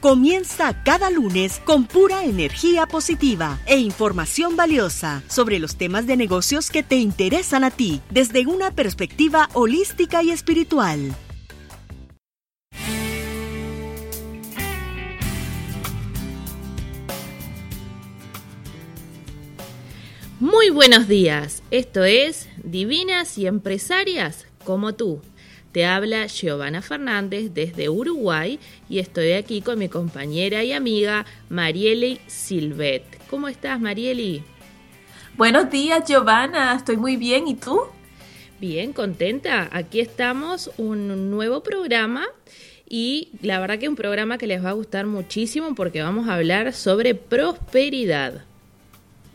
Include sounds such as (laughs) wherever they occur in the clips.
Comienza cada lunes con pura energía positiva e información valiosa sobre los temas de negocios que te interesan a ti desde una perspectiva holística y espiritual. Muy buenos días, esto es Divinas y Empresarias como tú. Te habla Giovanna Fernández desde Uruguay y estoy aquí con mi compañera y amiga Marieli Silvet. ¿Cómo estás, Marieli? Buenos días, Giovanna. Estoy muy bien. ¿Y tú? Bien, contenta. Aquí estamos, un nuevo programa y la verdad que un programa que les va a gustar muchísimo porque vamos a hablar sobre prosperidad.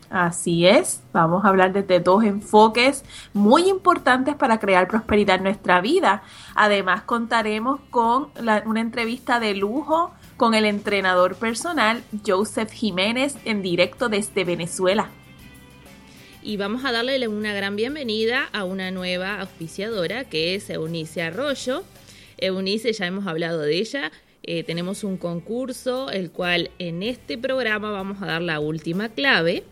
Así es, vamos a hablar desde dos enfoques muy importantes para crear prosperidad en nuestra vida. Además, contaremos con una entrevista de lujo con el entrenador personal Joseph Jiménez en directo desde Venezuela. Y vamos a darle una gran bienvenida a una nueva auspiciadora que es Eunice Arroyo. Eunice, ya hemos hablado de ella, eh, tenemos un concurso, el cual en este programa vamos a dar la última clave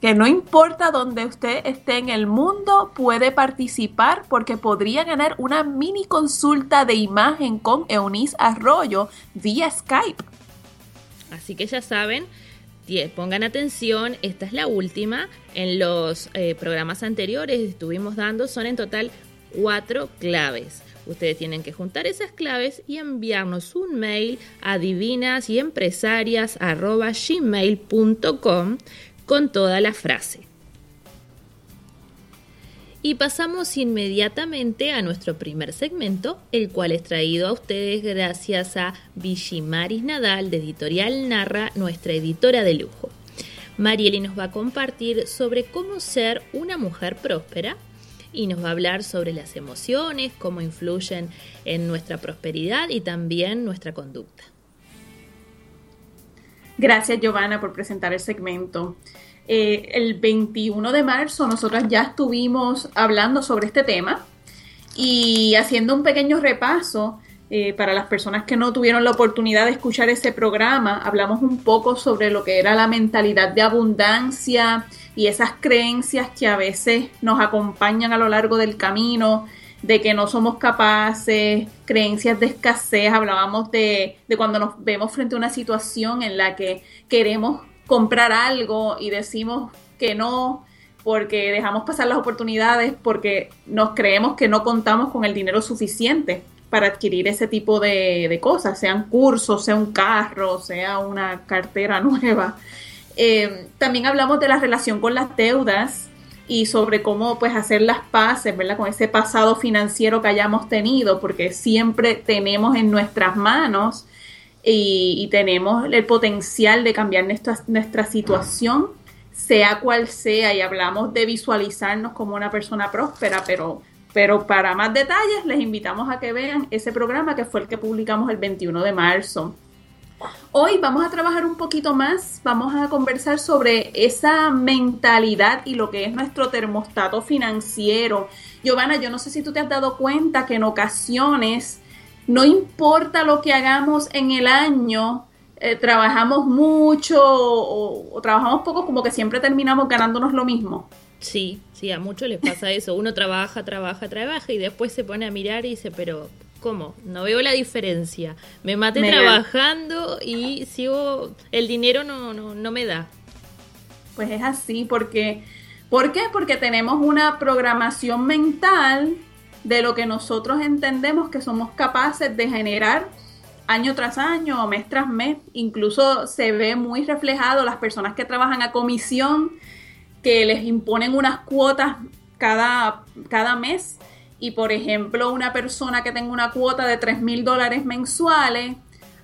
Que no importa dónde usted esté en el mundo, puede participar porque podría ganar una mini consulta de imagen con Eunice Arroyo vía Skype. Así que ya saben, pongan atención, esta es la última. En los eh, programas anteriores estuvimos dando, son en total cuatro claves. Ustedes tienen que juntar esas claves y enviarnos un mail a divinas con toda la frase. Y pasamos inmediatamente a nuestro primer segmento, el cual es traído a ustedes gracias a Villimaris Nadal de Editorial Narra, nuestra editora de lujo. Marieli nos va a compartir sobre cómo ser una mujer próspera y nos va a hablar sobre las emociones, cómo influyen en nuestra prosperidad y también nuestra conducta. Gracias Giovanna por presentar el segmento. Eh, el 21 de marzo nosotras ya estuvimos hablando sobre este tema y haciendo un pequeño repaso eh, para las personas que no tuvieron la oportunidad de escuchar ese programa, hablamos un poco sobre lo que era la mentalidad de abundancia y esas creencias que a veces nos acompañan a lo largo del camino de que no somos capaces, creencias de escasez, hablábamos de, de cuando nos vemos frente a una situación en la que queremos comprar algo y decimos que no porque dejamos pasar las oportunidades porque nos creemos que no contamos con el dinero suficiente para adquirir ese tipo de, de cosas, sean cursos, sea un carro, sea una cartera (laughs) nueva. Eh, también hablamos de la relación con las deudas, y sobre cómo pues hacer las paces, ¿verdad? Con ese pasado financiero que hayamos tenido, porque siempre tenemos en nuestras manos y, tenemos el potencial de cambiar nuestra, nuestra situación, sea cual sea, y hablamos de visualizarnos como una persona próspera, pero, pero para más detalles les invitamos a que vean ese programa que fue el que publicamos el 21 de marzo. Hoy vamos a trabajar un poquito más, vamos a conversar sobre esa mentalidad y lo que es nuestro termostato financiero. Giovanna, yo no sé si tú te has dado cuenta que en ocasiones, no importa lo que hagamos en el año, eh, trabajamos mucho o, trabajamos poco, como que siempre terminamos ganándonos lo mismo. Sí, sí, a muchos les pasa eso. Uno trabaja, trabaja, trabaja y después se pone a mirar y dice, pero ¿Cómo? No veo la diferencia. Me maté trabajando y sigo, el dinero no, no, no me da. Pues es así, porque ¿Por qué? Porque tenemos una programación mental de lo que nosotros entendemos que somos capaces de generar año tras año o mes tras mes. Incluso se ve muy reflejado las personas que trabajan a comisión, que les imponen unas cuotas cada, cada mes. Y por ejemplo, una persona que tenga una cuota de 3 mil dólares mensuales,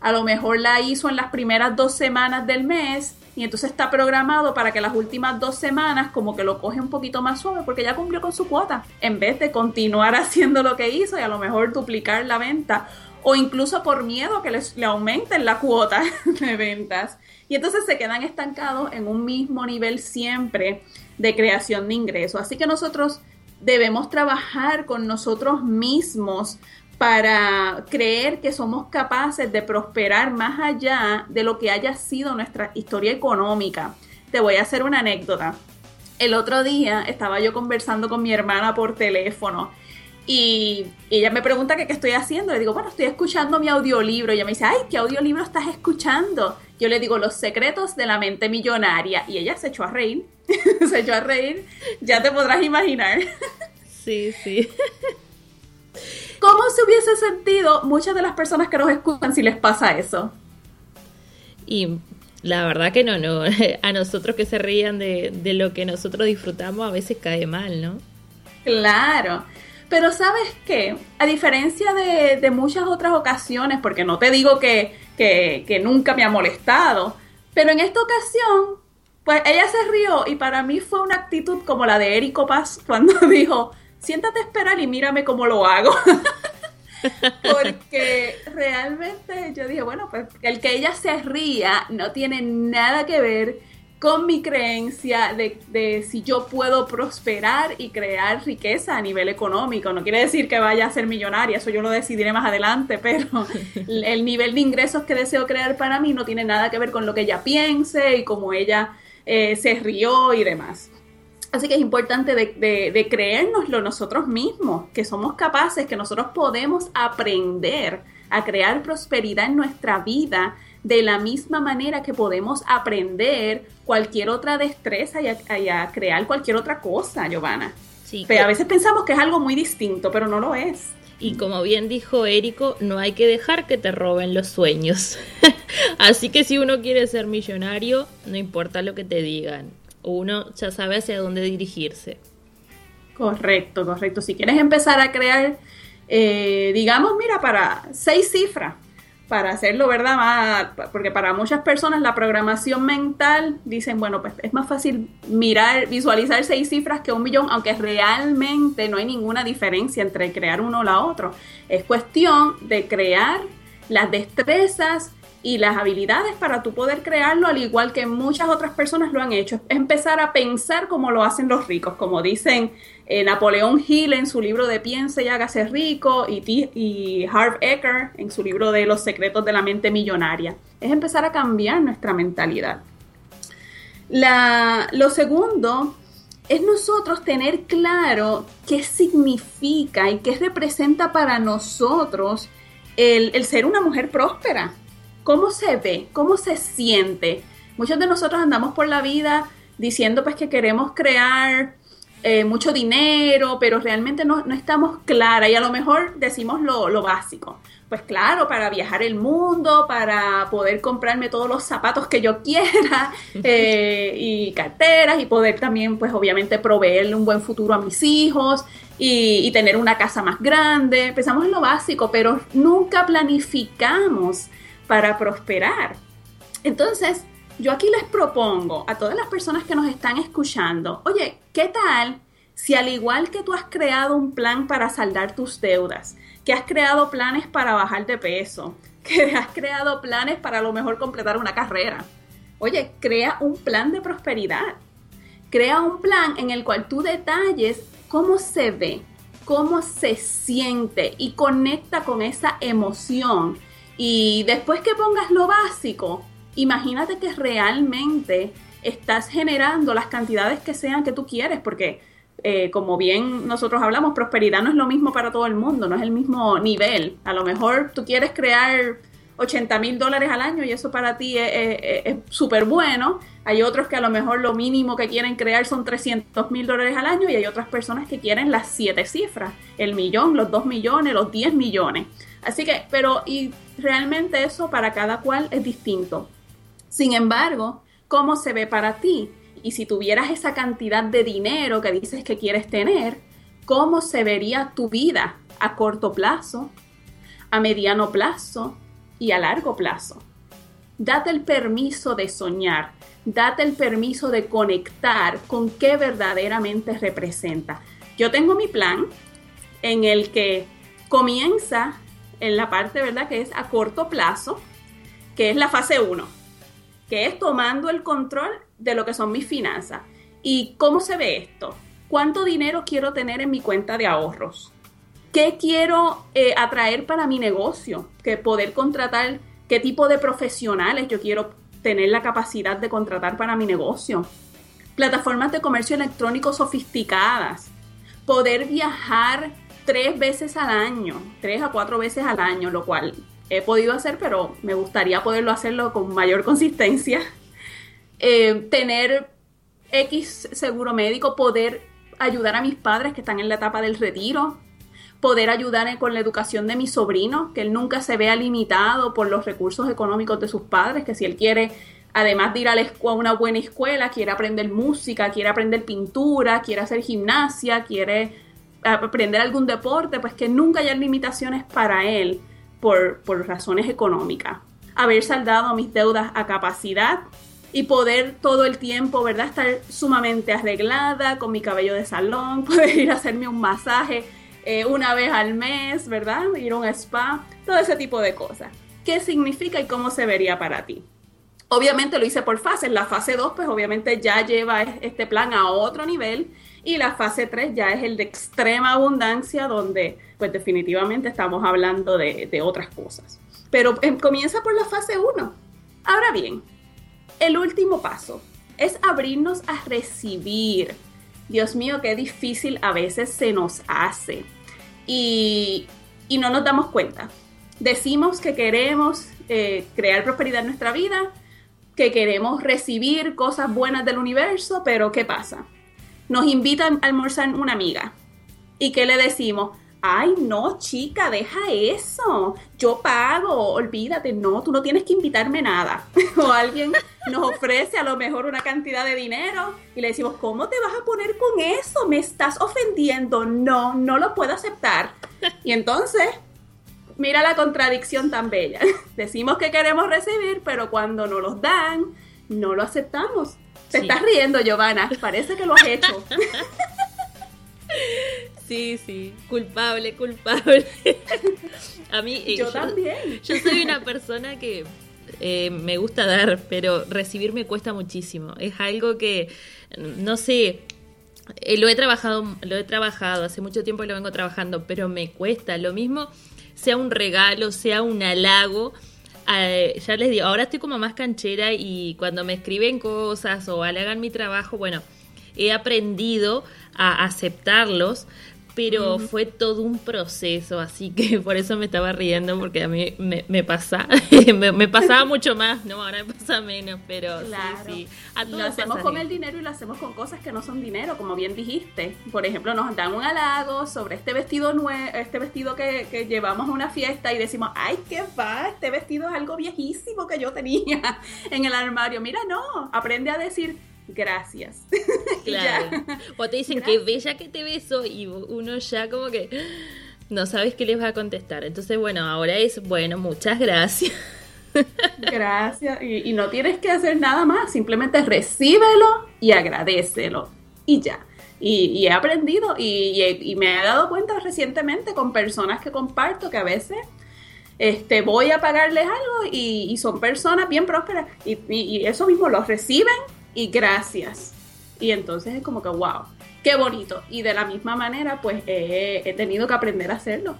a lo mejor la hizo en las primeras dos semanas del mes y entonces está programado para que las últimas dos semanas como que lo coge un poquito más suave porque ya cumplió con su cuota, en vez de continuar (laughs) haciendo lo que hizo y a lo mejor duplicar la venta o incluso por miedo que les, le aumenten la cuota (laughs) de ventas. Y entonces se quedan estancados en un mismo nivel siempre de creación de ingresos. Así que nosotros debemos trabajar con nosotros mismos para creer que somos capaces de prosperar más allá de lo que haya sido nuestra historia económica. Te voy a hacer una anécdota. El otro día estaba yo conversando con mi hermana por teléfono y ella me pregunta que qué estoy haciendo. Le digo, bueno, estoy escuchando mi audiolibro. Y ella me dice, ay, ¿qué audiolibro estás escuchando? Yo le digo, Los secretos de la mente millonaria. Y ella se echó a reír. (laughs) se echó a reír. Ya te podrás imaginar. sí, sí. (laughs) ¿Cómo se hubiese sentido muchas de las personas que nos escuchan si les pasa eso? Y la verdad que no, no. (laughs) A nosotros que se rían de, lo que nosotros disfrutamos a veces cae mal, ¿no? Claro. Pero sabes qué, a diferencia de, muchas otras ocasiones, porque no te digo que, que, que nunca me ha molestado, pero en esta ocasión, pues ella se rió y para mí fue una actitud como la de Eric Paz (laughs) cuando dijo, siéntate esperar y mírame cómo lo hago. (laughs) Porque realmente yo dije, bueno, pues el que ella se ría no tiene nada que ver con mi creencia de, de, si yo puedo prosperar y crear riqueza a nivel económico. No quiere decir que vaya a ser millonaria, eso yo lo decidiré más adelante, (laughs) pero el nivel de ingresos que deseo crear para mí no tiene nada que ver con lo que ella piense y cómo ella eh, se rió y demás. Así que es importante de, de, creérnoslo nosotros mismos, que somos capaces, que nosotros podemos aprender a crear prosperidad en nuestra vida de la misma manera que podemos aprender cualquier otra destreza y a, crear cualquier otra cosa, Giovanna. Sí, pero a veces pensamos que es algo muy distinto, pero no lo es. Y como bien dijo Érico, no hay que dejar que te roben los sueños. (laughs) Así que si uno quiere ser millonario, no importa lo que te digan uno ya sabe hacia dónde dirigirse. Correcto, correcto. Si quieres empezar a crear, eh, digamos, mira, para seis cifras, para hacerlo, ¿verdad? Porque para muchas personas la programación mental dicen, bueno, pues es más fácil mirar, visualizar seis cifras que un millón, aunque realmente no hay ninguna diferencia entre crear uno o la otro. Es cuestión de crear las destrezas y las habilidades para tú poder crearlo, al igual que muchas otras personas lo han hecho. Es empezar a pensar como lo hacen los ricos, como dicen eh, Napoleón Hill en su libro de Piense y hágase rico y, y Harv Eker en su libro de Los secretos de la mente millonaria. Es empezar a cambiar nuestra mentalidad. La, lo segundo es nosotros tener claro qué significa y qué representa para nosotros el, el ser una mujer próspera ¿Cómo se ve? ¿Cómo se siente? Muchos de nosotros andamos por la vida diciendo pues que queremos crear eh, mucho dinero, pero realmente no, estamos claras y a lo mejor decimos lo, básico. Pues claro, para viajar el mundo, para poder comprarme todos los zapatos que yo quiera (laughs) eh, y carteras y poder también pues obviamente proveerle un buen futuro a mis hijos y, y tener una casa más grande. Pensamos en lo básico, pero nunca planificamos para prosperar. Entonces, yo aquí les propongo a todas las personas que nos están escuchando, oye, ¿qué tal si al igual que tú has creado un plan para saldar tus deudas, que has creado planes para bajar de peso, (laughs) que has creado planes para a lo mejor completar una carrera, oye, crea un plan de prosperidad. Crea un plan en el cual tú detalles cómo se ve, cómo se siente y conecta con esa emoción y después que pongas lo básico, imagínate que realmente estás generando las cantidades que sean que tú quieres, porque eh, como bien nosotros hablamos, prosperidad no es lo mismo para todo el mundo, no es el mismo nivel. A lo mejor tú quieres crear 80 mil dólares al año y eso para ti es súper bueno, hay otros que a lo mejor lo mínimo que quieren crear son 300 mil dólares al año y hay otras personas que quieren las siete cifras, el millón, los dos millones, los 10 millones. Así que, pero y realmente eso para cada cual es distinto. Sin embargo, ¿cómo se ve para ti? Y si tuvieras esa cantidad de dinero que dices que quieres tener, ¿cómo se vería tu vida a corto plazo, a mediano plazo y a largo plazo? Date el permiso de soñar, date el permiso de conectar con qué verdaderamente representa. Yo tengo mi plan en el que comienza en la parte, ¿verdad?, que es a corto plazo, que es la fase 1, que es tomando el control de lo que son mis finanzas. ¿Y cómo se ve esto? ¿Cuánto dinero quiero tener en mi cuenta de ahorros? ¿Qué quiero eh, atraer para mi negocio? Que poder contratar, qué tipo de profesionales yo quiero tener la capacidad de contratar para mi negocio. Plataformas de comercio electrónico sofisticadas. Poder viajar tres veces al año, tres a cuatro veces al año, lo cual he podido hacer, pero me gustaría poderlo hacerlo con mayor consistencia. (laughs) Eh, tener X seguro médico, poder ayudar a mis padres que están en la etapa del retiro, poder ayudar con la educación de mi sobrino, que él nunca se vea limitado por los recursos económicos de sus padres, que si él quiere, además de ir a, a una buena escuela, quiere aprender música, quiere aprender pintura, quiere hacer gimnasia, quiere aprender algún deporte, pues que nunca haya limitaciones para él por, por razones económicas. Haber saldado mis deudas a capacidad y poder todo el tiempo, ¿verdad? Estar sumamente arreglada, con mi cabello de salón, (laughs) poder ir a hacerme un masaje eh, una vez al mes, ¿verdad? Ir a un spa, todo ese tipo de cosas. ¿Qué significa y cómo se vería para ti? Obviamente lo hice por fases. La fase 2, pues obviamente ya lleva este plan a otro nivel. Y la fase 3 ya es el de extrema abundancia, donde pues definitivamente estamos hablando de, otras cosas. Pero em, comienza por la fase 1. Ahora bien, el último paso es abrirnos a recibir. Dios mío, qué difícil a veces se nos hace y, no nos damos cuenta. Decimos que queremos eh, crear prosperidad en nuestra vida, que queremos recibir cosas buenas del universo, pero ¿qué pasa? Nos invitan a almorzar una amiga. ¿Y qué le decimos? Ay, no, chica, deja eso. Yo pago, olvídate, no, tú no tienes que invitarme nada. (laughs) o alguien nos ofrece a lo mejor una cantidad de dinero y le decimos, ¿cómo te vas a poner con eso? Me estás ofendiendo. No, no lo puedo aceptar. Y entonces, mira la contradicción tan bella. (laughs) Decimos que queremos recibir, pero cuando nos los dan, no lo aceptamos. Te estás riendo, Giovanna. Parece que lo has hecho. (laughs) Sí, sí, culpable, culpable. (laughs) A mí, eh, yo, también. Yo soy una persona que eh, me gusta dar, pero recibir me cuesta muchísimo. Es algo que, no sé, eh, lo he trabajado, lo he trabajado, hace mucho tiempo lo vengo trabajando, pero me cuesta. Lo mismo, sea un regalo, sea un halago. Ya les digo, ahora estoy como más canchera y cuando me escriben cosas o halagan mi trabajo, bueno, he aprendido a aceptarlos, pero fue todo un proceso, así que (laughs) por eso me estaba riendo, porque a mí me, me pasa, (laughs) me, pasaba (laughs) mucho más, no, ahora me pasa menos, pero sí, sí. lo hacemos con el dinero y lo hacemos con cosas que no son dinero, como bien dijiste. Por ejemplo, nos dan un halago sobre este vestido nuevo, este vestido que, que llevamos a una fiesta y decimos, ay, qué va, este vestido es algo viejísimo que yo tenía en el armario. Mira, no, aprende a decir gracias. (laughs) Claro. o te dicen que bella que te beso y uno ya como que no sabes qué les va a contestar. Entonces, bueno, ahora es, bueno, muchas gracias. (laughs) Gracias. Y, no tienes que hacer nada más, simplemente recíbelo y agradecelo. Y ya. Y, he aprendido y, me he dado cuenta recientemente con personas que comparto que a veces este, voy a pagarles algo y, son personas bien prósperas y, eso mismo los reciben y gracias. Y entonces es como que, wow, qué bonito. Y de la misma manera, pues he tenido que aprender a hacerlo.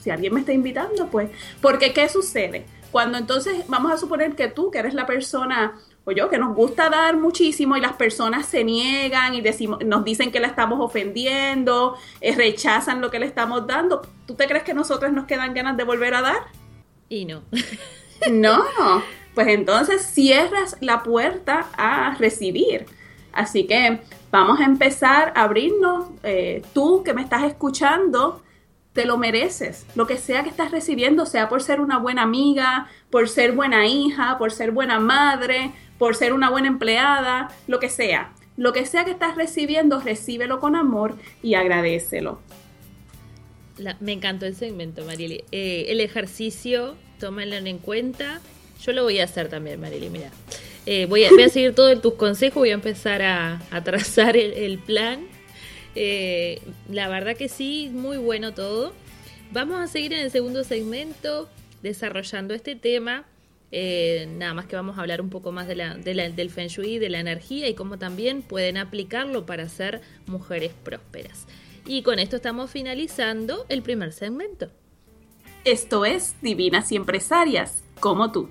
si alguien me está invitando, pues, porque ¿qué sucede? Cuando entonces vamos a suponer que tú, que eres la persona, o yo, que nos gusta dar muchísimo y las personas se niegan y decimos, nos dicen que la estamos ofendiendo, eh, rechazan lo que le estamos dando, ¿tú te crees que nosotros nos quedan ganas de volver a dar? Y no. No, (laughs) pues entonces cierras la puerta a recibir. Así que vamos a empezar a abrirnos. Eh, tú que me estás escuchando, te lo mereces. Lo que sea que estás recibiendo, sea por ser una buena amiga, por ser buena hija, por ser buena madre, por ser una buena empleada, lo que sea. Lo que sea que estás recibiendo, recíbelo con amor y agradecelo. me encantó el segmento, Marieli. Eh, el ejercicio, tómalo en cuenta. Yo lo voy a hacer también, Marieli, mira. Eh, voy, a, seguir todos tus consejos, voy a empezar a, trazar el, plan. Eh, la verdad que sí, muy bueno todo. Vamos a seguir en el segundo segmento desarrollando este tema eh, nada más que vamos a hablar un poco más de la, del Feng Shui, de la energía y cómo también pueden aplicarlo para ser mujeres prósperas. Y con esto estamos finalizando el primer segmento. Esto es Divinas y Empresarias, como tú.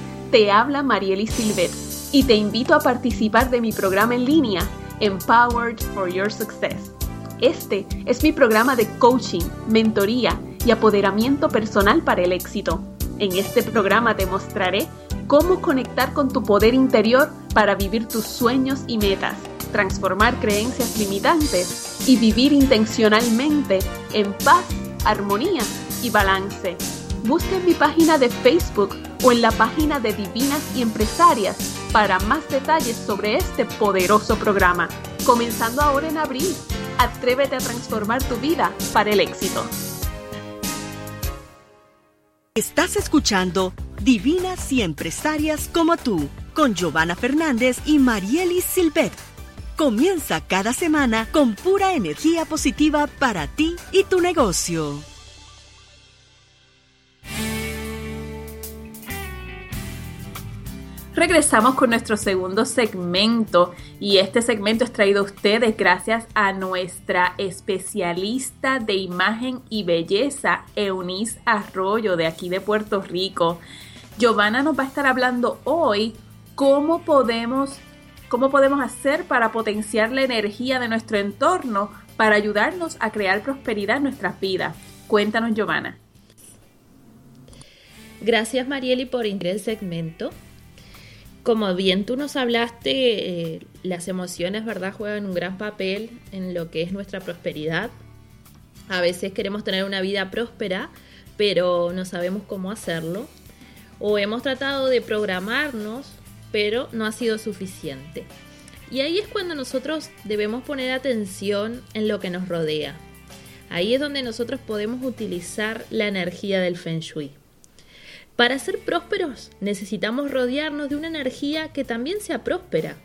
te habla Marieli Silvet y te invito a participar de mi programa en línea Empowered for Your Success. Este es mi programa de coaching, mentoría, y apoderamiento personal para el éxito. En este programa te mostraré cómo conectar con tu poder interior para vivir tus sueños y metas, transformar creencias limitantes y vivir intencionalmente en paz, armonía y balance. Busca en mi página de Facebook o en la página de Divinas y Empresarias para más detalles sobre este poderoso programa. Comenzando ahora en abril, atrévete a transformar tu vida para el éxito. Estás escuchando Divinas y Empresarias como tú, con Giovanna Fernández y Marielis Silvet. Comienza cada semana con pura energía positiva para ti y tu negocio. Regresamos con nuestro segundo segmento y este segmento es traído a ustedes gracias a nuestra especialista de imagen y belleza, Eunice Arroyo de aquí de Puerto Rico. Giovanna nos va a estar hablando hoy cómo podemos, cómo podemos hacer para potenciar la energía de nuestro entorno para ayudarnos a crear prosperidad en nuestras vidas. Cuéntanos, Giovanna. Gracias, Marieli, por entrar el segmento como bien tú nos hablaste, eh, las emociones, ¿verdad?, juegan un gran papel en lo que es nuestra prosperidad. A veces queremos tener una vida próspera, pero no sabemos cómo hacerlo. O hemos tratado de programarnos, pero no ha sido suficiente. Y ahí es cuando nosotros debemos poner atención en lo que nos rodea. Ahí es donde nosotros podemos utilizar la energía del feng shui. Para ser prósperos necesitamos rodearnos de una energía que también sea próspera.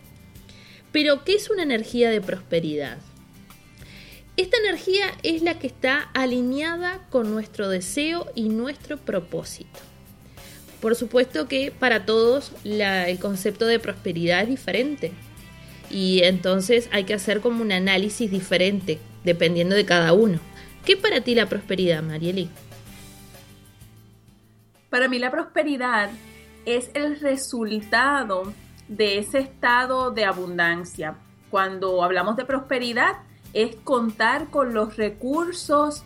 Pero, ¿qué es una energía de prosperidad? Esta energía es la que está alineada con nuestro deseo y nuestro propósito. Por supuesto que para todos el concepto de prosperidad es diferente y entonces hay que hacer como un análisis diferente dependiendo de cada uno. ¿Qué para ti la prosperidad, Marieli? Para mí la prosperidad es el resultado de ese estado de abundancia. Cuando hablamos de prosperidad es contar con los recursos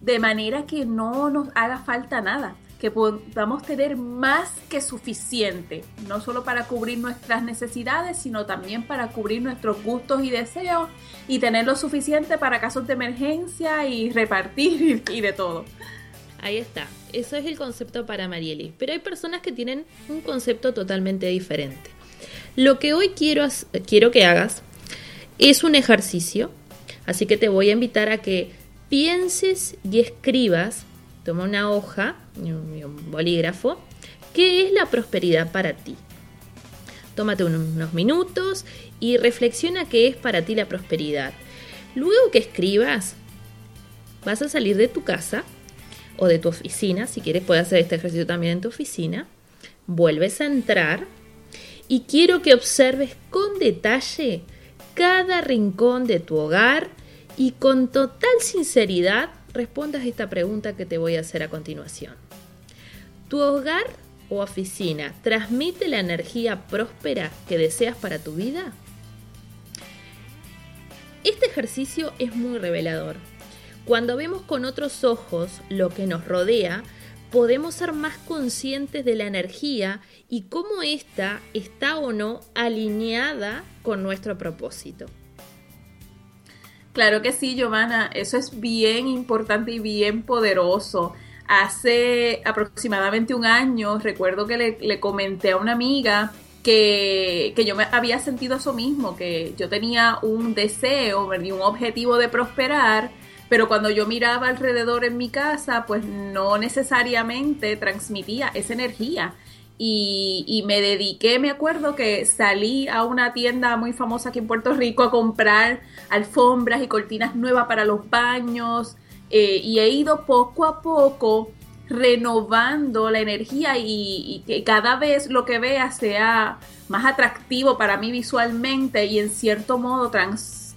de manera que no nos haga falta nada, que podamos tener más que suficiente, no solo para cubrir nuestras necesidades, sino también para cubrir nuestros gustos y deseos y tener lo suficiente para casos de emergencia y repartir (laughs) y de todo. Ahí está. Eso es el concepto para Marieli. Pero hay personas que tienen un concepto totalmente diferente. Lo que hoy quiero, quiero que hagas es un ejercicio. Así que te voy a invitar a que pienses y escribas. Toma una hoja un bolígrafo. ¿Qué es la prosperidad para ti? Tómate unos minutos y reflexiona qué es para ti la prosperidad. Luego que escribas, vas a salir de tu casa o de tu oficina, si quieres puedes hacer este ejercicio también en tu oficina, vuelves a entrar y quiero que observes con detalle cada rincón de tu hogar y con total sinceridad respondas esta pregunta que te voy a hacer a continuación. ¿Tu hogar o oficina transmite la energía próspera que deseas para tu vida? Este ejercicio es muy revelador. Cuando vemos con otros ojos lo que nos rodea, podemos ser más conscientes de la energía y cómo ésta está o no alineada con nuestro propósito. Claro que sí, Giovanna, eso es bien importante y bien poderoso. Hace aproximadamente un año recuerdo que le, comenté a una amiga que, que, yo me había sentido eso mismo, que yo tenía un deseo, un objetivo de prosperar, pero cuando yo miraba alrededor en mi casa, pues no necesariamente transmitía esa energía. Y, me dediqué, me acuerdo que salí a una tienda muy famosa aquí en Puerto Rico a comprar alfombras y cortinas nuevas para los baños eh, y he ido poco a poco renovando la energía y, que cada vez lo que vea sea más atractivo para mí visualmente y en cierto modo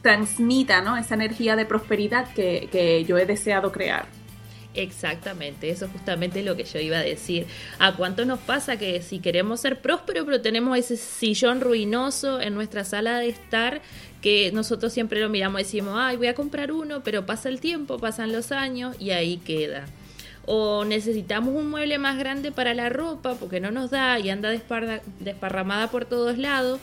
transmita ¿no? esa energía de prosperidad que, que yo he deseado crear. Exactamente, eso es justamente lo que yo iba a decir. ¿A cuánto nos pasa que si queremos ser prósperos, pero tenemos ese sillón ruinoso en nuestra sala de estar, que nosotros siempre lo miramos y decimos, ay, voy a comprar uno, pero pasa el tiempo, pasan los años y ahí queda. O necesitamos un mueble más grande para la ropa porque no nos da y anda desparramada por todos lados,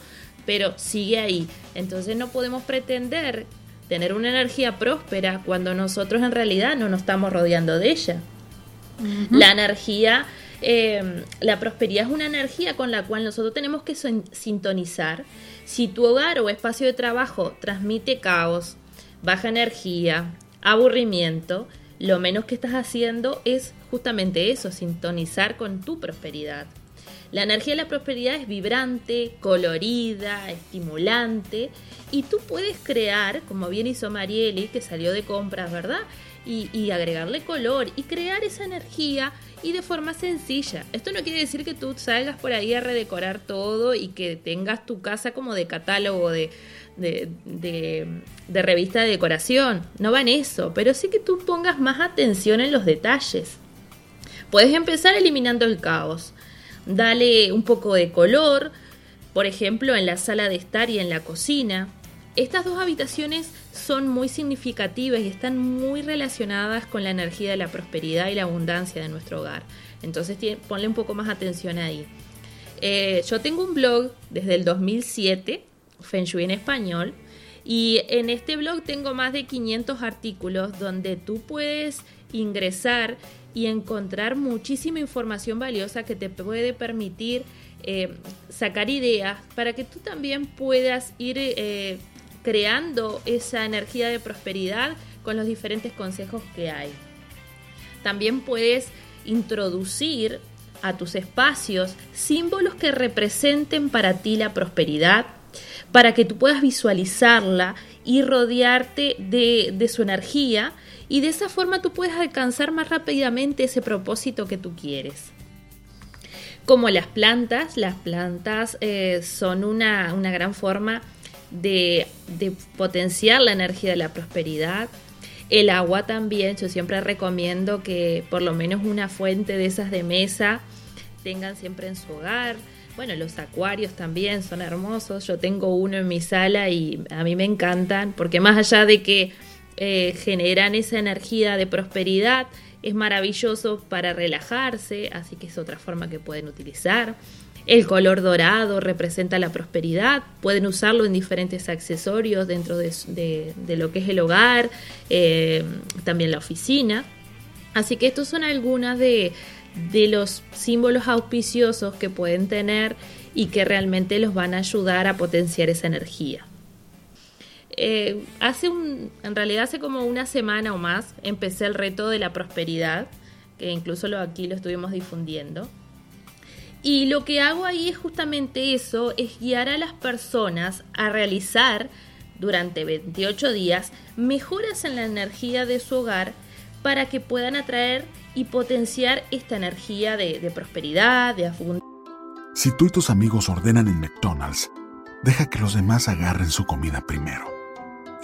pero sigue ahí. Entonces no podemos pretender tener una energía próspera cuando nosotros en realidad no nos estamos rodeando de ella. La energía, eh, la prosperidad es una energía con la cual nosotros tenemos que sintonizar. Si tu hogar o espacio de trabajo transmite caos, baja energía, aburrimiento, lo menos que estás haciendo es justamente eso, sintonizar con tu prosperidad. La energía de la prosperidad es vibrante, colorida, estimulante y tú puedes crear, como bien hizo Marieli, que salió de compras, ¿verdad? Y, agregarle color y crear esa energía y de forma sencilla. Esto no quiere decir que tú salgas por ahí a redecorar todo y que tengas tu casa como de catálogo de, de, de, revista de decoración. No va en eso, pero sí que tú pongas más atención en los detalles. Puedes empezar eliminando el caos. Dale un poco de color, por ejemplo, en la sala de estar y en la cocina. Estas dos habitaciones son muy significativas y están muy relacionadas con la energía de la prosperidad y la abundancia de nuestro hogar. Entonces ponle un poco más atención ahí. Eh, yo tengo un blog desde el 2007, Feng Shui en español, y en este blog tengo más de 500 artículos donde tú puedes ingresar y encontrar muchísima información valiosa que te puede permitir eh, sacar ideas para que tú también puedas ir eh, creando esa energía de prosperidad con los diferentes consejos que hay. También puedes introducir a tus espacios símbolos que representen para ti la prosperidad, para que tú puedas visualizarla y rodearte de, de, su energía y de esa forma tú puedes alcanzar más rápidamente ese propósito que tú quieres. Como las plantas, las plantas eh, son una, una gran forma de, potenciar la energía de la prosperidad. El agua también, yo siempre recomiendo que por lo menos una fuente de esas de mesa tengan siempre en su hogar. Bueno, los acuarios también son hermosos. Yo tengo uno en mi sala y a mí me encantan porque más allá de que eh, generan esa energía de prosperidad, es maravilloso para relajarse, así que es otra forma que pueden utilizar. El color dorado representa la prosperidad. Pueden usarlo en diferentes accesorios dentro de, lo que es el hogar, eh, también la oficina. Así que estos son algunos de, de los símbolos auspiciosos que pueden tener y que realmente los van a ayudar a potenciar esa energía. Eh, hace un, en realidad hace como una semana o más empecé el reto de la prosperidad, que incluso aquí lo estuvimos difundiendo. Y lo que hago ahí es justamente eso, es guiar a las personas a realizar durante 28 días mejoras en la energía de su hogar para que puedan atraer y potenciar esta energía de, prosperidad, de abundancia Si tú y tus amigos ordenan en McDonald's, deja que los demás agarren su comida primero.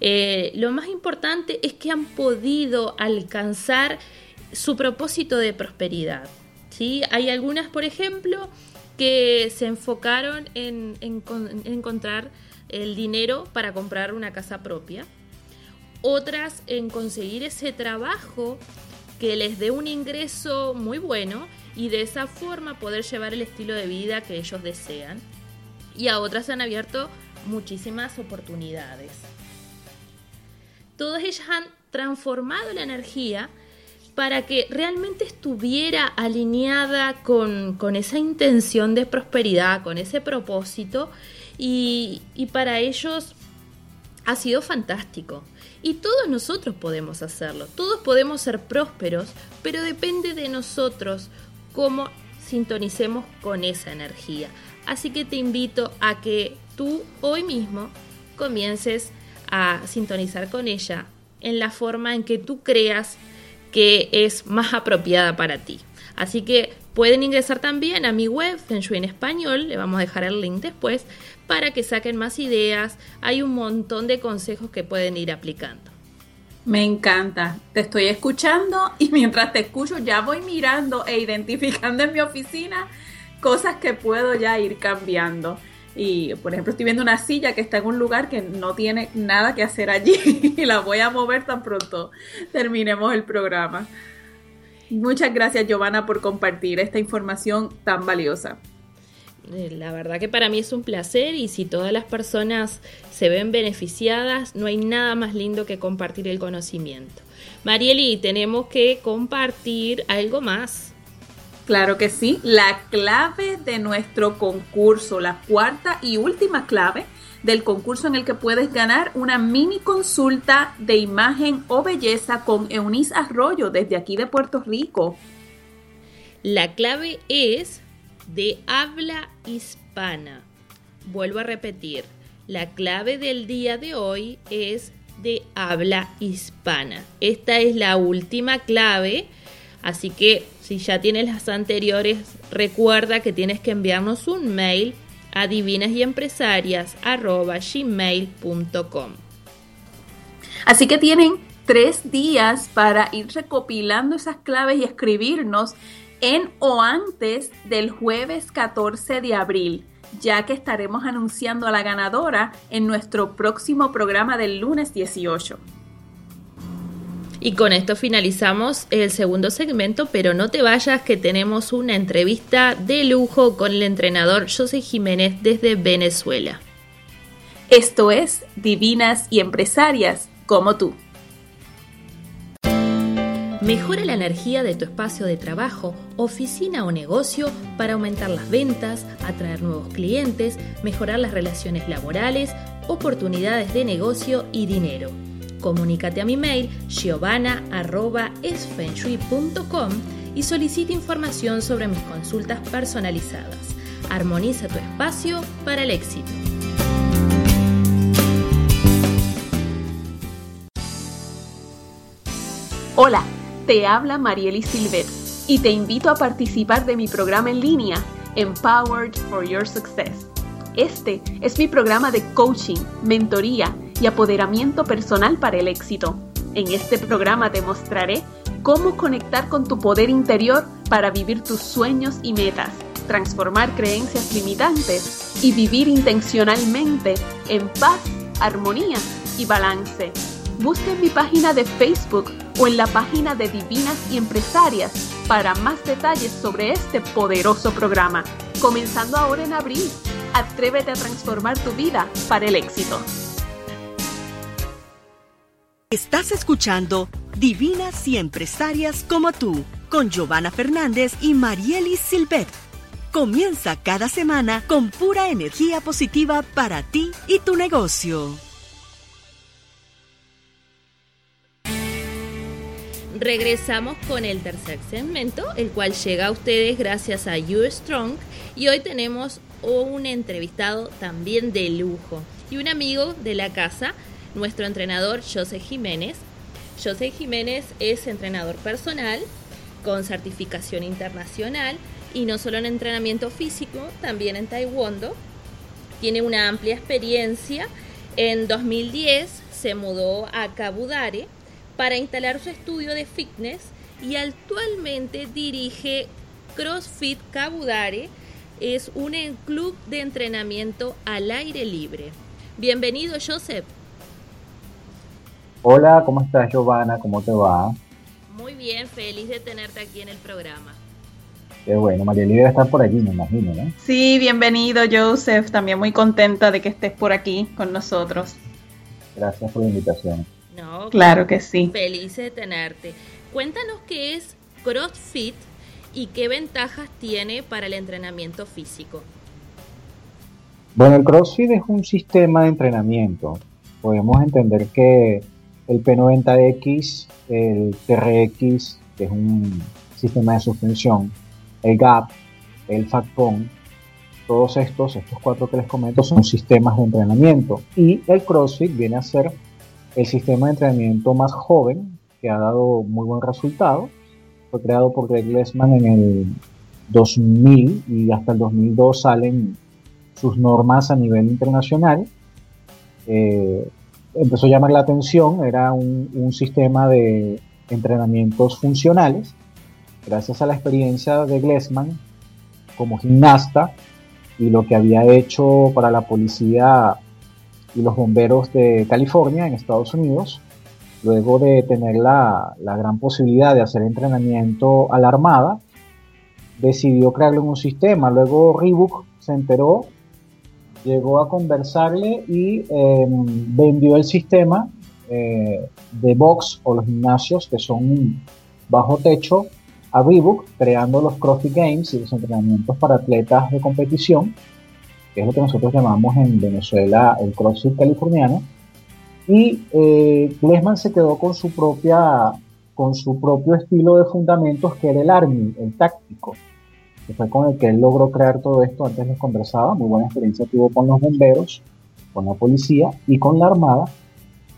Eh, lo más importante es que han podido alcanzar su propósito de prosperidad. ¿sí? Hay algunas, por ejemplo, que se enfocaron en, en encontrar el dinero para comprar una casa propia. Otras en conseguir ese trabajo que les dé un ingreso muy bueno y de esa forma poder llevar el estilo de vida que ellos desean. Y a otras han abierto muchísimas oportunidades. Todas ellas han transformado la energía para que realmente estuviera alineada con, con esa intención de prosperidad, con ese propósito y, y para ellos ha sido fantástico. Y todos nosotros podemos hacerlo, todos podemos ser prósperos, pero depende de nosotros cómo sintonicemos con esa energía. Así que te invito a que tú hoy mismo comiences a sintonizar con ella en la forma en que tú creas que es más apropiada para ti. Así que pueden ingresar también a mi web, Feng en español, le vamos a dejar el link después, para que saquen más ideas. Hay un montón de consejos que pueden ir aplicando. Me encanta, te estoy escuchando y (laughs) mientras te escucho ya voy mirando e identificando en mi oficina cosas que puedo ya ir cambiando. Y por ejemplo estoy viendo una silla que está en un lugar que no tiene nada que hacer allí (laughs) y la voy a mover tan pronto terminemos el programa. Muchas gracias Giovanna por compartir esta información tan valiosa. Eh, la verdad que para mí es un placer y si todas las personas se ven beneficiadas, no hay nada más lindo que compartir el conocimiento. Marieli, tenemos que compartir algo más. Claro que sí, la clave de nuestro concurso, la cuarta y última clave del concurso en el que puedes ganar una mini consulta de imagen o belleza con Eunice Arroyo desde aquí de Puerto Rico. La clave es de habla hispana. Vuelvo a repetir, la clave del día de hoy es de habla hispana. Esta es la última clave, así que si ya tienes las anteriores, recuerda que tienes que enviarnos un mail a divinasymempresarias.gmail.com Así que tienen tres días para ir recopilando esas claves y escribirnos en o antes del jueves 14 de abril, ya que estaremos anunciando a la ganadora en nuestro próximo programa del lunes 18. Y con esto finalizamos el segundo segmento, pero no te vayas que tenemos una entrevista de lujo con el entrenador José Jiménez desde Venezuela. Esto es Divinas y Empresarias como tú. Mejora la energía de tu espacio de trabajo, oficina o negocio para aumentar las ventas, atraer nuevos clientes, mejorar las relaciones laborales, oportunidades de negocio y dinero. Comunícate a mi mail giovanna.esfenshui.com y solicita información sobre mis consultas personalizadas. Armoniza tu espacio para el éxito. Hola, te habla Marieli Silvet y te invito a participar de mi programa en línea Empowered for Your Success. Este es mi programa de coaching, mentoría, y apoderamiento personal para el éxito. En este programa te mostraré cómo conectar con tu poder interior para vivir tus sueños y metas, transformar creencias limitantes y vivir intencionalmente en paz, armonía y balance. Busca en mi página de Facebook o en la página de Divinas y Empresarias para más detalles sobre este poderoso programa. Comenzando ahora en abril, atrévete a transformar tu vida para el éxito. Estás escuchando Divinas y Empresarias como tú, con Giovanna Fernández y Marielis Silvet. Comienza cada semana con pura energía positiva para ti y tu negocio. Regresamos con el tercer segmento, el cual llega a ustedes gracias a You Strong y hoy tenemos un entrevistado también de lujo y un amigo de la casa, nuestro entrenador José Jiménez. José Jiménez es entrenador personal con certificación internacional y no solo en entrenamiento físico, también en taekwondo. Tiene una amplia experiencia. En 2010 se mudó a Kabudare para instalar su estudio de fitness y actualmente dirige CrossFit Kabudare. Es un club de entrenamiento al aire libre. Bienvenido, Joseph. Hola, ¿cómo estás, Giovanna? ¿Cómo te va? Muy bien, feliz de tenerte aquí en el programa. Qué bueno, María Lidia está por allí, me imagino, ¿no? Sí, bienvenido, Joseph. También muy contenta de que estés por aquí con nosotros. Gracias por la invitación. No, claro que sí. Feliz de tenerte. Cuéntanos qué es CrossFit y qué ventajas tiene para el entrenamiento físico. Bueno, el CrossFit es un sistema de entrenamiento. Podemos entender que el P90X, el TRX, que es un sistema de suspensión, el GAP, el FACPON, todos estos, estos cuatro que les comento, son sistemas de entrenamiento. Y el CrossFit viene a ser el sistema de entrenamiento más joven que ha dado muy buen resultado. Fue creado por Greg Lesman en el 2000 y hasta el 2002 salen sus normas a nivel internacional. Eh, empezó a llamar la atención, era un, sistema de entrenamientos funcionales. Gracias a la experiencia de Glesman como gimnasta y lo que había hecho para la policía y los bomberos de California en Estados Unidos, luego de tener la, la gran posibilidad de hacer entrenamiento a la Armada, decidió crearlo en un sistema. Luego Reebok se enteró llegó a conversarle y em, vendió el sistema eh, de box o los gimnasios que son bajo techo a Reebok, creando los CrossFit Games y los entrenamientos para atletas de competición, que es lo que nosotros llamamos en Venezuela el CrossFit californiano. Y eh, se quedó con su propia con su propio estilo de fundamentos que era el Army, el táctico que fue con el que él logró crear todo esto. Antes les conversaba, muy buena experiencia tuvo con los bomberos, con la policía y con la armada.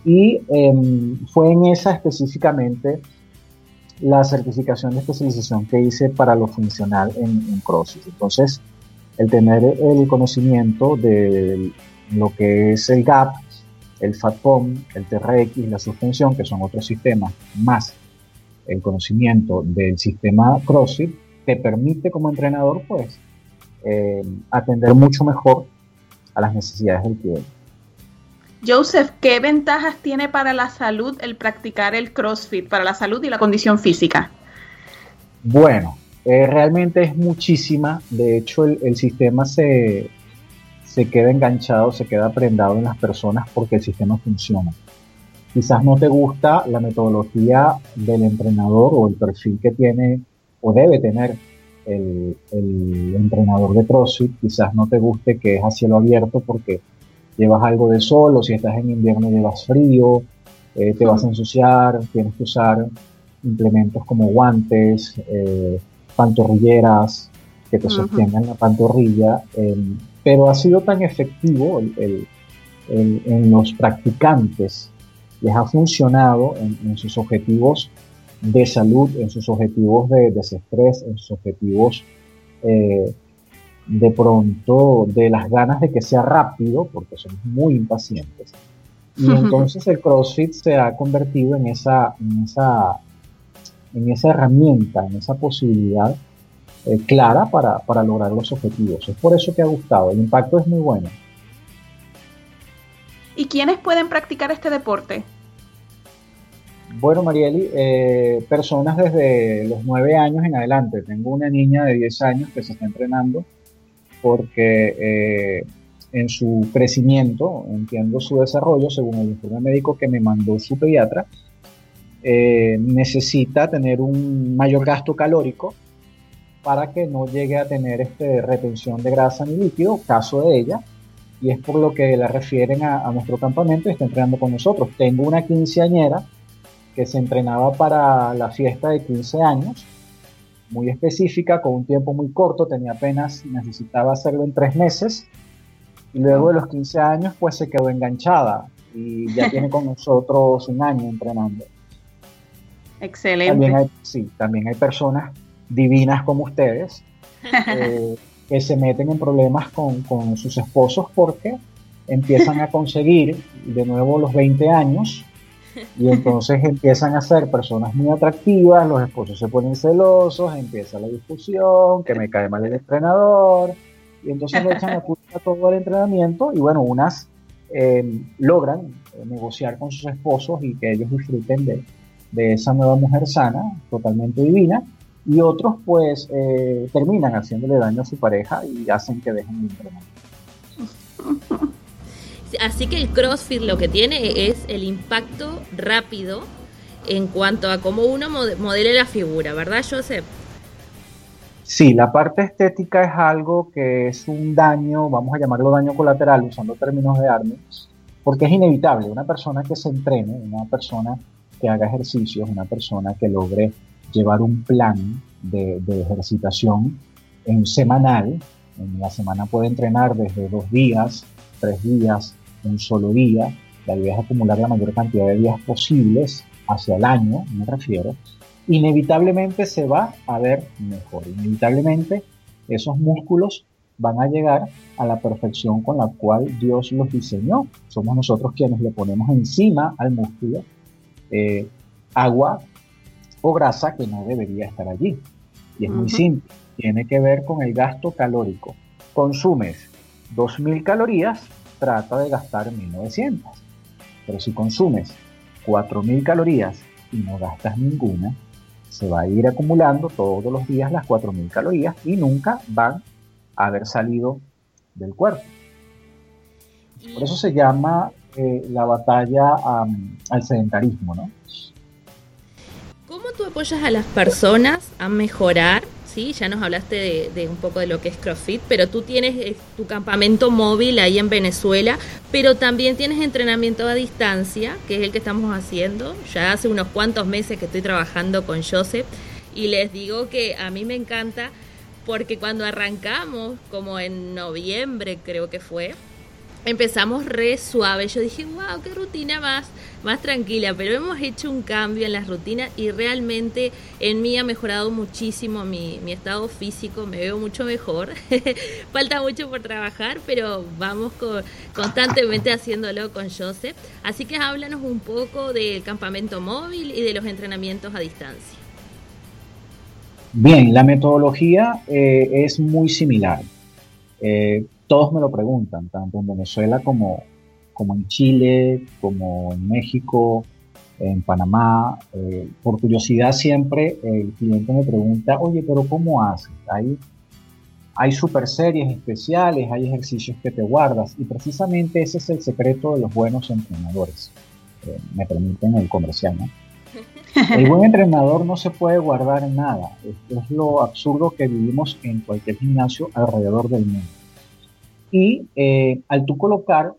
Y em, fue en esa específicamente la certificación de especialización que hice para lo funcional en, en CrossFit. Entonces, el tener el conocimiento de lo que es el GAP, el FATPOM, el TRX, la suspensión, que son otros sistemas, más el conocimiento del sistema CrossFit, te permite como entrenador pues eh, atender mucho mejor a las necesidades del cliente. Joseph, ¿qué ventajas tiene para la salud el practicar el CrossFit, para la salud y la condición física? Bueno, eh, realmente es muchísima. De hecho, el, sistema se, se queda enganchado, se queda prendado en las personas porque el sistema funciona. Quizás no te gusta la metodología del entrenador o el perfil que tiene o debe tener el, entrenador de CrossFit. Quizás no te guste que es a cielo abierto porque llevas algo de sol o si estás en invierno llevas frío, eh, te vas a ensuciar, tienes que usar implementos como guantes, eh, pantorrilleras que te sostengan la pantorrilla, em, pero ha sido tan efectivo en los practicantes, les ha funcionado en sus objetivos de salud, en sus objetivos de desestrés, en sus objetivos eh, de pronto de las ganas de que sea rápido, porque somos muy impacientes. Y entonces el CrossFit se ha convertido en esa, en esa, en esa herramienta, en esa posibilidad eh, clara para, para lograr los objetivos. Es por eso que ha gustado. El impacto es muy bueno. ¿Y quiénes pueden practicar este deporte? Bueno, Marieli, eh, personas desde los 9 años en adelante. Tengo una niña de 10 años que se está entrenando porque eh, en su crecimiento, entiendo su desarrollo, según el informe médico que me mandó su pediatra, eh, necesita tener un mayor gasto calórico para que no llegue a tener este, retención de grasa ni líquido, caso de ella, y es por lo que la refieren a, nuestro campamento y está entrenando con nosotros. Tengo una quinceañera que se entrenaba para la fiesta de 15 años, muy específica, con un tiempo muy corto, tenía apenas, necesitaba hacerlo en tres meses, y luego de los 15 años pues se quedó enganchada y ya tiene con nosotros un año entrenando. Excelente. También hay, sí, también hay personas divinas como ustedes (laughs) eh, que se meten en problemas con, con, sus esposos porque empiezan a conseguir de nuevo los 20 años y entonces empiezan a ser personas muy atractivas, los esposos se ponen celosos, empieza la discusión, que me cae mal el entrenador, y entonces le echan la culpa todo el entrenamiento y bueno, unas eh, logran negociar con sus esposos y que ellos disfruten de, de esa nueva mujer sana, totalmente divina, y otros pues eh, terminan haciéndole daño a su pareja y hacen que dejen de entrenar. Así que el CrossFit lo que tiene es el impacto rápido en cuanto a cómo uno modele la figura, ¿verdad, Joseph? Sí, la parte estética es algo que es un daño, vamos a llamarlo daño colateral usando términos de Arnold, porque es inevitable. Una persona que se entrene, una persona que haga ejercicios, una persona que logre llevar un plan de, ejercitación en semanal. En la semana puede entrenar desde dos días, tres días, un solo día. La idea es acumular la mayor cantidad de días posibles hacia el año, me refiero. Inevitablemente se va a ver mejor. Inevitablemente esos músculos van a llegar a la perfección con la cual Dios los diseñó. Somos nosotros quienes le ponemos encima al músculo eh, agua o grasa que no debería estar allí. Y es muy simple, tiene que ver con el gasto calórico. Consumes 2.000 calorías, trata de gastar 1.900. Pero si consumes 4.000 calorías y no gastas ninguna, se va a ir acumulando todos los días las 4.000 calorías y nunca van a haber salido del cuerpo. Por eso se llama eh, la batalla al sedentarismo, ¿no? ¿Cómo tú apoyas a las personas a mejorar? Sí, ya nos hablaste de, un poco de lo que es CrossFit, pero tú tienes eh, tu campamento móvil ahí en Venezuela, pero también tienes entrenamiento a distancia, que es el que estamos haciendo. Ya hace unos cuantos meses que estoy trabajando con Joseph y les digo que a mí me encanta porque cuando arrancamos, como en noviembre creo que fue, empezamos re suave. Yo dije, wow, qué rutina más, más tranquila, pero hemos hecho un cambio en las rutinas y realmente en mí ha mejorado muchísimo mi, mi estado físico, me veo mucho mejor. (laughs) Falta mucho por trabajar, pero vamos constantemente haciéndolo con Joseph. Así que háblanos un poco del campamento móvil y de los entrenamientos a distancia. Bien, la metodología eh, es muy similar. Eh, todos me lo preguntan, tanto en Venezuela como, como en Chile, como en México, en Panamá. Eh, por curiosidad siempre el cliente me pregunta, oye, pero ¿cómo haces? Hay, hay super series especiales, hay ejercicios que te guardas y precisamente ese es el secreto de los buenos entrenadores. Eh, me permiten el comercial, ¿no? (laughs) El buen entrenador no se puede guardar nada. es lo absurdo que vivimos en cualquier gimnasio alrededor del mundo. Y eh, al tú colocar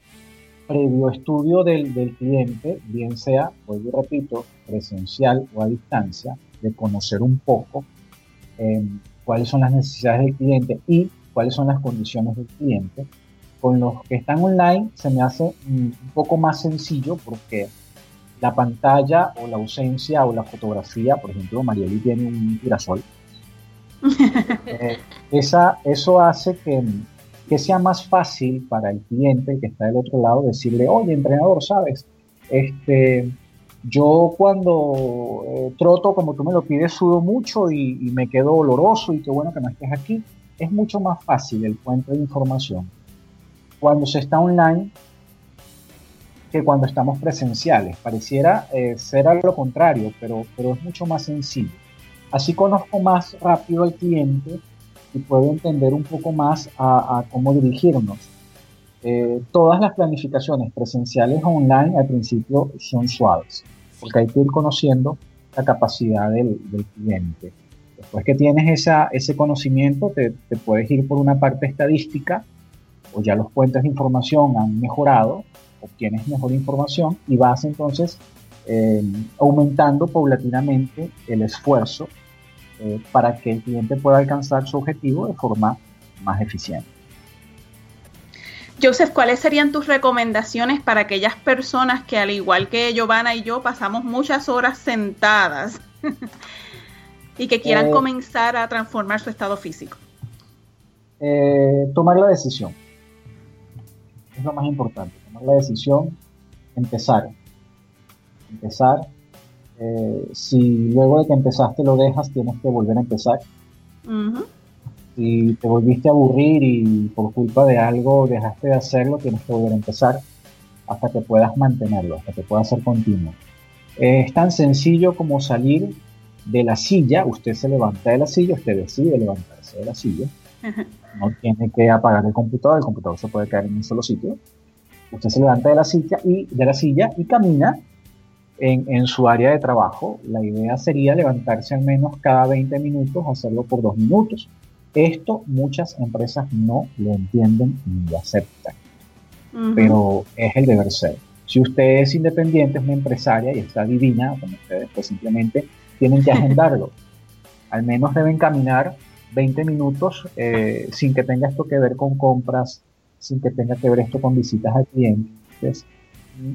previo estudio del, cliente, bien sea, vuelvo y repito, presencial o a distancia, de conocer un poco em, cuáles son las necesidades del cliente y cuáles son las condiciones del cliente. Con los que están online se me hace un poco más sencillo porque la pantalla o la ausencia o la fotografía, por ejemplo, Marieli tiene un girasol. (laughs) Eh, esa, eso hace que, que sea más fácil para el cliente que está del otro lado decirle, oye, entrenador, sabes, este, yo cuando eh, troto, como tú me lo pides, sudo mucho y, me quedo oloroso y qué bueno que no estés aquí. Es mucho más fácil el puente de información cuando se está online que cuando estamos presenciales. Pareciera eh, ser a lo contrario, pero, pero es mucho más sencillo. Así conozco más rápido al cliente y puedo entender un poco más a, cómo dirigirnos. Eh, todas las planificaciones presenciales online al principio son suaves, porque hay que ir conociendo la capacidad del, cliente. Después que tienes esa, ese conocimiento, te, puedes ir por una parte estadística, o ya los puentes de información han mejorado, obtienes mejor información y vas entonces eh, aumentando paulatinamente el esfuerzo eh, para que el cliente pueda alcanzar su objetivo de forma más eficiente. Joseph, ¿cuáles serían tus recomendaciones para aquellas personas que al igual que Giovanna y yo pasamos muchas horas sentadas (laughs) y que quieran eh, comenzar a transformar su estado físico? Eh, tomar la decisión. Es lo más importante. Tomar la decisión, empezar. Empezar. Eh, si luego de que empezaste lo dejas, tienes que volver a empezar. Si te volviste a aburrir y por culpa de algo dejaste de hacerlo, tienes que volver a empezar hasta que puedas mantenerlo, hasta que pueda ser continuo. Es tan sencillo como salir de la silla, usted se levanta de la silla, usted decide levantarse de la silla, no tiene que apagar el computador, el computador se puede caer en un solo sitio. Usted se levanta de la silla y, de la silla y camina en, en, su área de trabajo. La idea sería levantarse al menos cada 20 minutos, hacerlo por dos minutos. Esto muchas empresas no lo entienden ni lo aceptan, pero es el deber ser. Si usted es independiente, es una empresaria y está divina, como ustedes, pues simplemente tienen que (laughs) agendarlo. Al menos deben caminar 20 minutos eh, sin que tenga esto que ver con compras, sin que tenga que ver esto con visitas a clientes.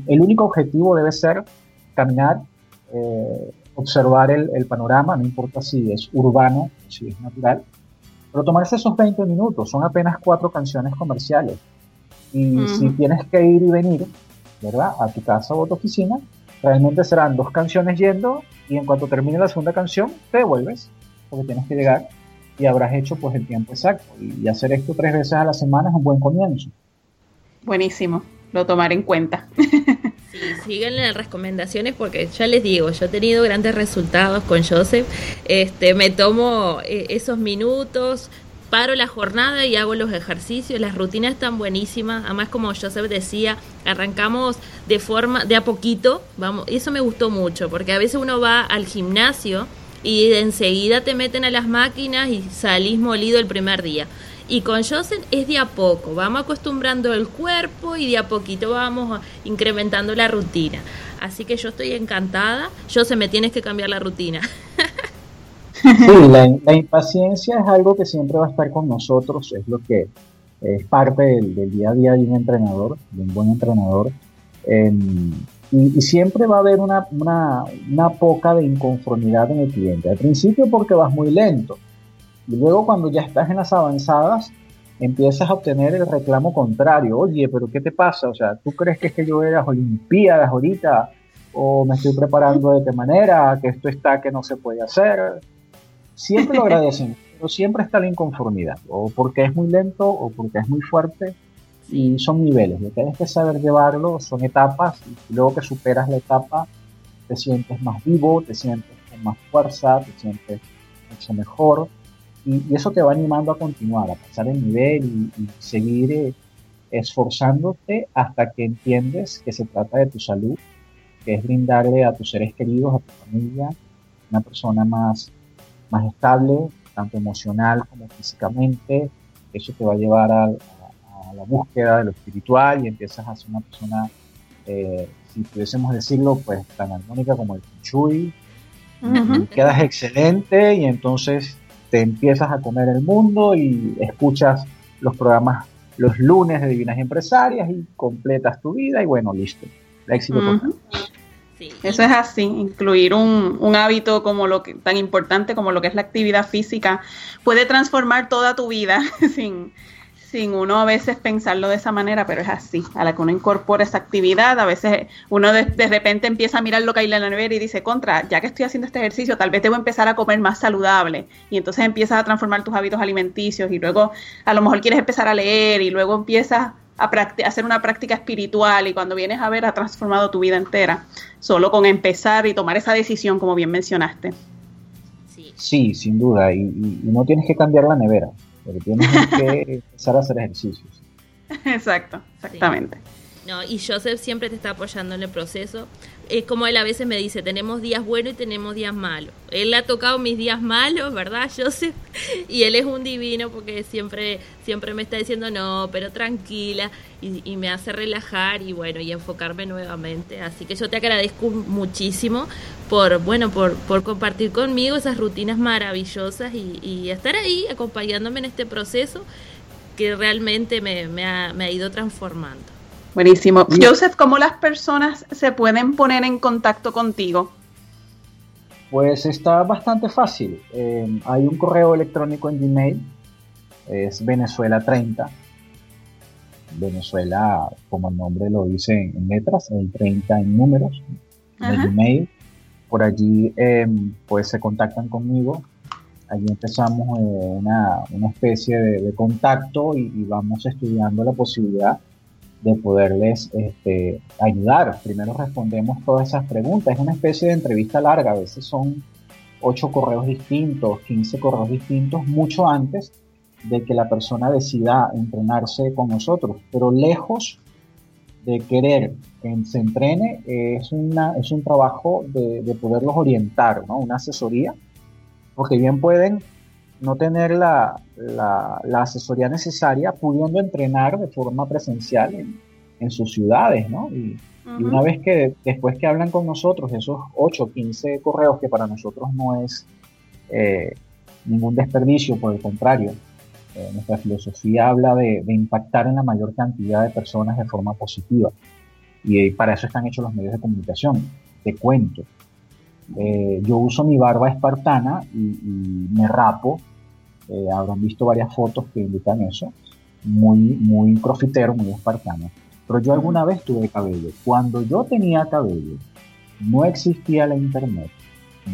El único objetivo debe ser caminar, eh, observar el, el, panorama, no importa si es urbano o si es natural, pero tomarse esos 20 minutos, son apenas cuatro canciones comerciales. Y si tienes que ir y venir, ¿verdad? A tu casa o a tu oficina, realmente serán dos canciones yendo y en cuanto termine la segunda canción, te devuelves, porque tienes que llegar y habrás hecho pues el tiempo exacto. Y hacer esto tres veces a la semana es un buen comienzo. Buenísimo, lo tomaré en cuenta. (laughs) Sí, las recomendaciones porque ya les digo, yo he tenido grandes resultados con Joseph. Este, me tomo eh, esos minutos, paro la jornada y hago los ejercicios, las rutinas están buenísimas, además como Joseph decía, arrancamos de forma de a poquito, vamos, eso me gustó mucho, porque a veces uno va al gimnasio y enseguida te meten a las máquinas y salís molido el primer día. Y con Joseph es de a poco, vamos acostumbrando el cuerpo y de a poquito vamos incrementando la rutina. Así que yo estoy encantada. Joseph, me tienes que cambiar la rutina. Sí, (laughs) la, impaciencia es algo que siempre va a estar con nosotros, es lo que es parte del, día a día de un entrenador, de un buen entrenador. Em, y, siempre va a haber una, una, una poca de inconformidad en el cliente. Al principio porque vas muy lento, luego cuando ya estás en las avanzadas, empiezas a obtener el reclamo contrario. Oye, pero ¿qué te pasa? O sea, ¿tú crees que es que yo era Olimpiadas ahorita? ¿O me estoy preparando de qué manera? ¿Que esto está que no se puede hacer? Siempre lo agradecen, (laughs) pero siempre está la inconformidad. O porque es muy lento o porque es muy fuerte. Y son niveles. Lo que tienes que saber llevarlo son etapas. Y luego que superas la etapa, te sientes más vivo, te sientes con más fuerza, te sientes mucho mejor y, eso te va animando a continuar, a pasar el nivel y, seguir eh, esforzándote hasta que entiendes que se trata de tu salud, que es brindarle a tus seres queridos, a tu familia, una persona más, más estable, tanto emocional como físicamente. Eso te va a llevar a, la búsqueda de lo espiritual y empiezas a ser una persona, eh, si pudiésemos decirlo, pues tan armónica como el Chui. Quedas excelente y entonces te empiezas a comer el mundo y escuchas los programas los lunes de Divinas Empresarias y completas tu vida y bueno, listo. El éxito Eso es así, incluir un, un, hábito como lo que, tan importante como lo que es la actividad física puede transformar toda tu vida (laughs) sin, sin uno a veces pensarlo de esa manera, pero es así. A la que uno incorpora esa actividad, a veces uno de, repente empieza a mirar lo que hay en la nevera y dice, contra, ya que estoy haciendo este ejercicio, tal vez debo empezar a comer más saludable. Y entonces empiezas a transformar tus hábitos alimenticios y luego a lo mejor quieres empezar a leer y luego empiezas a, hacer una práctica espiritual y cuando vienes a ver ha transformado tu vida entera, solo con empezar y tomar esa decisión, como bien mencionaste. Sí, sin duda, y no tienes que cambiar la nevera pero tienes que empezar a hacer ejercicios. (laughs) Exacto, exactamente. No, y Joseph siempre te está apoyando en el proceso. es como él a veces me dice, tenemos días buenos y tenemos días malos. Él ha tocado mis días malos, ¿verdad, Joseph? (laughs) Y él es un divino porque siempre, siempre me está diciendo, no, pero tranquila, y, me hace relajar y bueno, y enfocarme nuevamente. Así que yo te agradezco muchísimo por, bueno, por, por compartir conmigo esas rutinas maravillosas y, estar ahí acompañándome en este proceso que realmente me ha ido transformando. Buenísimo. Joseph, ¿cómo las personas se pueden poner en contacto contigo? Pues está bastante fácil. Eh, hay un correo electrónico en Gmail, es Venezuela30. Venezuela, como el nombre lo dice en letras, el 30 en números, en Gmail. Por allí eh, pues se contactan conmigo allí empezamos eh, una, una, especie de, contacto y, vamos estudiando la posibilidad de poderles este, ayudar. Primero respondemos todas esas preguntas. Es una especie de entrevista larga, a veces son ocho correos distintos, 15 correos distintos, mucho antes de que la persona decida entrenarse con nosotros. Pero lejos de querer que se entrene, es, una, es un trabajo de, de poderlos orientar, ¿no? una asesoría porque bien pueden no tener la, asesoría necesaria pudiendo entrenar de forma presencial en, sus ciudades, ¿no? Y, una vez que después que hablan con nosotros, esos 8, 15 correos que para nosotros no es eh, ningún desperdicio, por el contrario, eh, nuestra filosofía habla de, impactar en la mayor cantidad de personas de forma positiva. Y para eso están hechos los medios de comunicación. Te cuento, eh, yo uso mi barba espartana y, me rapo. Eh, habrán visto varias fotos que indican eso. Muy, muy profitero, muy espartano. Pero yo alguna vez tuve cabello. Cuando yo tenía cabello, no existía la internet,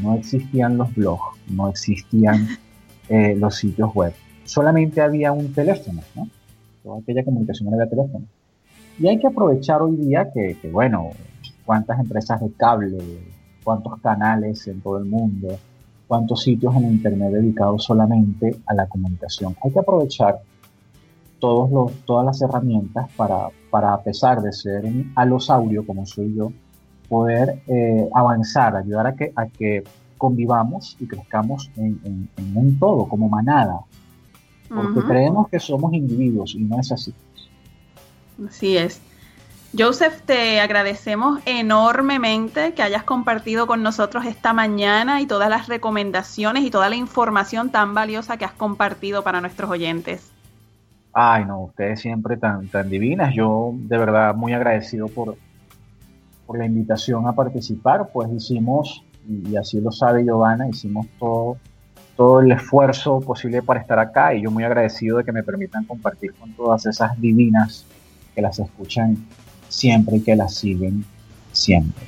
no existían los blogs, no existían (laughs) eh, los sitios web. Solamente había un teléfono, ¿no? Toda aquella comunicación era de teléfono. Y hay que aprovechar hoy día que, que bueno, cuántas empresas de cable, cuántos canales en todo el mundo, cuántos sitios en Internet dedicados solamente a la comunicación. Hay que aprovechar todos los, todas las herramientas para, para, a pesar de ser un alosaurio como soy yo, poder eh, avanzar, ayudar a que, a que convivamos y crezcamos en, un todo, como manada. Porque creemos que somos individuos y no es así. Así es. Joseph, te agradecemos enormemente que hayas compartido con nosotros esta mañana y todas las recomendaciones y toda la información tan valiosa que has compartido para nuestros oyentes. Ay, no, ustedes siempre tan, tan divinas. Yo de verdad muy agradecido por, por la invitación a participar. Pues hicimos, y así lo sabe Giovanna, hicimos todo, todo el esfuerzo posible para estar acá y yo muy agradecido de que me permitan compartir con todas esas divinas que las escuchan siempre y que la siguen siempre.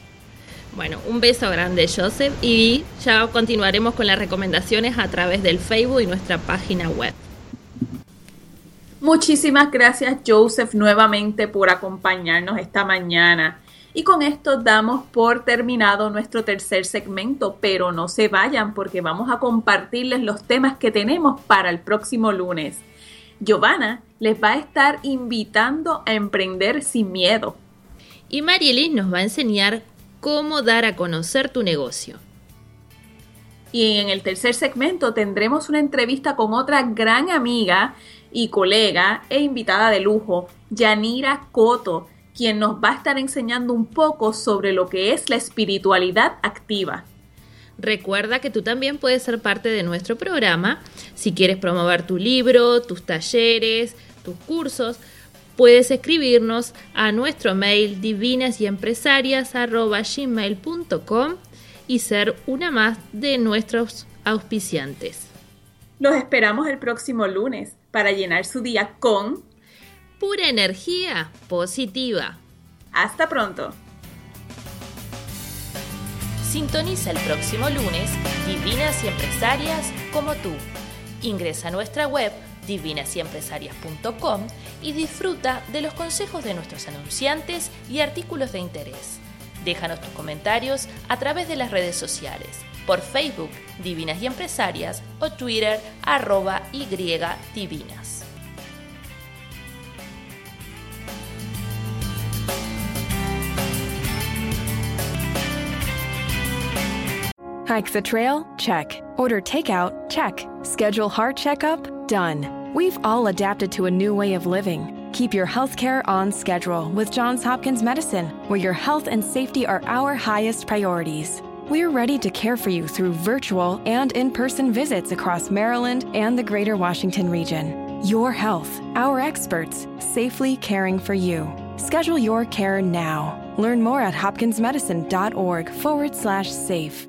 Bueno, un beso grande Joseph y ya continuaremos con las recomendaciones a través del Facebook y nuestra página web. Muchísimas gracias Joseph nuevamente por acompañarnos esta mañana. Y con esto damos por terminado nuestro tercer segmento, pero no se vayan porque vamos a compartirles los temas que tenemos para el próximo lunes. Giovanna les va a estar invitando a emprender sin miedo. Y Marielis nos va a enseñar cómo dar a conocer tu negocio. Y en el tercer segmento tendremos una entrevista con otra gran amiga y colega e invitada de lujo, Yanira Coto, quien nos va a estar enseñando un poco sobre lo que es la espiritualidad activa. Recuerda que tú también puedes ser parte de nuestro programa. Si quieres promover tu libro, tus talleres, tus cursos, puedes escribirnos a nuestro mail divinasyempresarias.com y ser una más de nuestros auspiciantes. Los esperamos el próximo lunes para llenar su día con pura energía positiva. Hasta pronto. Sintoniza el próximo lunes Divinas y Empresarias como tú. Ingresa a nuestra web divinasyempresarias.com y disfruta de los consejos de nuestros anunciantes y artículos de interés. Déjanos tus comentarios a través de las redes sociales, por Facebook Divinas y Empresarias o Twitter arroba y divinas. Hike the trail? Check. Order takeout? Check. Schedule heart checkup? Done. We've all adapted to a new way of living. Keep your healthcare on schedule with Johns Hopkins Medicine, where your health and safety are our highest priorities. We're ready to care for you through virtual and in person visits across Maryland and the greater Washington region. Your health, our experts, safely caring for you. Schedule your care now. Learn more at hopkinsmedicine.org forward slash safe.